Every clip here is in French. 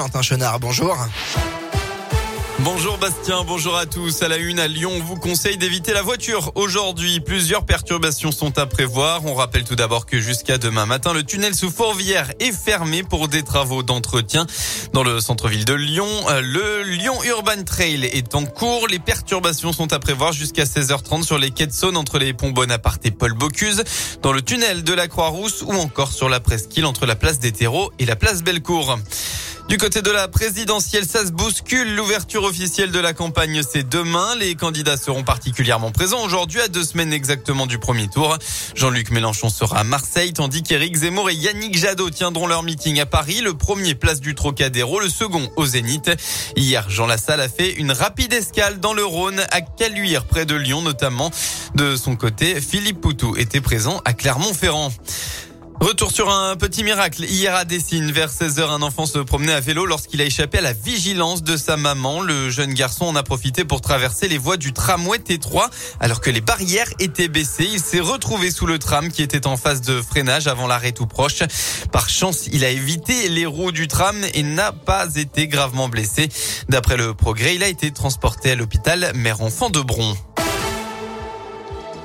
Quentin Chenard, bonjour. Bonjour Bastien, bonjour à tous. À la une à Lyon, on vous conseille d'éviter la voiture. Aujourd'hui, plusieurs perturbations sont à prévoir. On rappelle tout d'abord que jusqu'à demain matin, le tunnel sous Fourvière est fermé pour des travaux d'entretien. Dans le centre-ville de Lyon, euh, le Lyon Urban Trail est en cours. Les perturbations sont à prévoir jusqu'à 16h30 sur les quais de Saône entre les ponts Bonaparte et Paul Bocuse, dans le tunnel de la Croix-Rousse ou encore sur la presqu'île entre la place des Terreaux et la place Bellecour. Du côté de la présidentielle, ça se bouscule. L'ouverture officielle de la campagne, c'est demain. Les candidats seront particulièrement présents aujourd'hui, à deux semaines exactement du premier tour. Jean-Luc Mélenchon sera à Marseille, tandis qu'Éric Zemmour et Yannick Jadot tiendront leur meeting à Paris. Le premier place du Trocadéro, le second au Zénith. Hier, Jean Lassalle a fait une rapide escale dans le Rhône, à Caluire, près de Lyon notamment. De son côté, Philippe Poutou était présent à Clermont-Ferrand. Retour sur un petit miracle. Hier à Dessine, vers 16h, un enfant se promenait à vélo lorsqu'il a échappé à la vigilance de sa maman. Le jeune garçon en a profité pour traverser les voies du tramway T3 alors que les barrières étaient baissées. Il s'est retrouvé sous le tram qui était en phase de freinage avant l'arrêt tout proche. Par chance, il a évité les roues du tram et n'a pas été gravement blessé. D'après le progrès, il a été transporté à l'hôpital Mère-Enfant de Bron.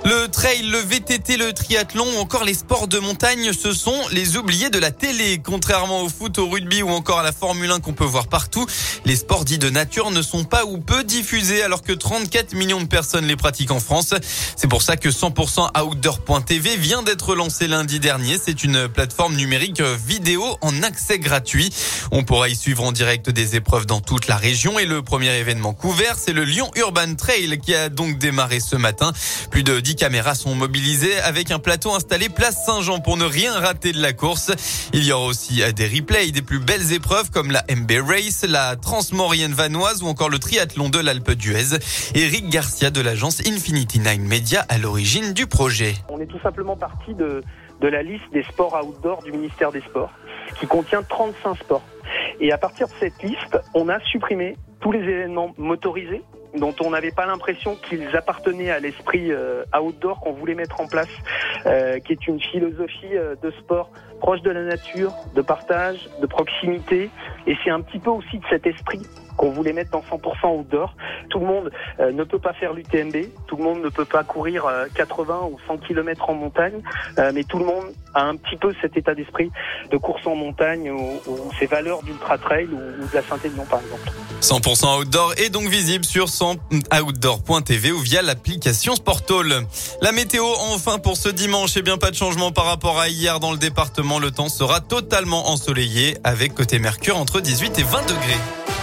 Le trail, le VTT, le triathlon ou encore les sports de montagne, ce sont les oubliés de la télé. Contrairement au foot, au rugby ou encore à la Formule 1 qu'on peut voir partout, les sports dits de nature ne sont pas ou peu diffusés alors que 34 millions de personnes les pratiquent en France. C'est pour ça que 100% Outdoor.tv vient d'être lancé lundi dernier. C'est une plateforme numérique vidéo en accès gratuit. On pourra y suivre en direct des épreuves dans toute la région et le premier événement couvert, c'est le Lyon Urban Trail qui a donc démarré ce matin. Plus de 10 caméras sont mobilisées avec un plateau installé place Saint-Jean pour ne rien rater de la course. Il y aura aussi des replays des plus belles épreuves comme la MB Race, la Transmorienne Vanoise ou encore le triathlon de l'Alpe d'Huez. Eric Garcia de l'agence Infinity Nine Media à l'origine du projet. On est tout simplement parti de, de la liste des sports outdoor du ministère des Sports qui contient 35 sports. Et à partir de cette liste, on a supprimé tous les événements motorisés dont on n'avait pas l'impression qu'ils appartenaient à l'esprit euh, outdoor qu'on voulait mettre en place, euh, qui est une philosophie euh, de sport proche de la nature, de partage, de proximité. Et c'est un petit peu aussi de cet esprit qu'on voulait mettre dans 100% outdoor. Tout le monde ne peut pas faire l'UTMB, tout le monde ne peut pas courir 80 ou 100 km en montagne, mais tout le monde un petit peu cet état d'esprit de course en montagne ou, ces valeurs d'ultra trail ou, de la Saint-Élion par exemple. 100% outdoor est donc visible sur 100outdoor.tv ou via l'application Sportall. La météo enfin pour ce dimanche, et bien pas de changement par rapport à hier dans le département. Le temps sera totalement ensoleillé avec côté Mercure entre 18 et 20 degrés.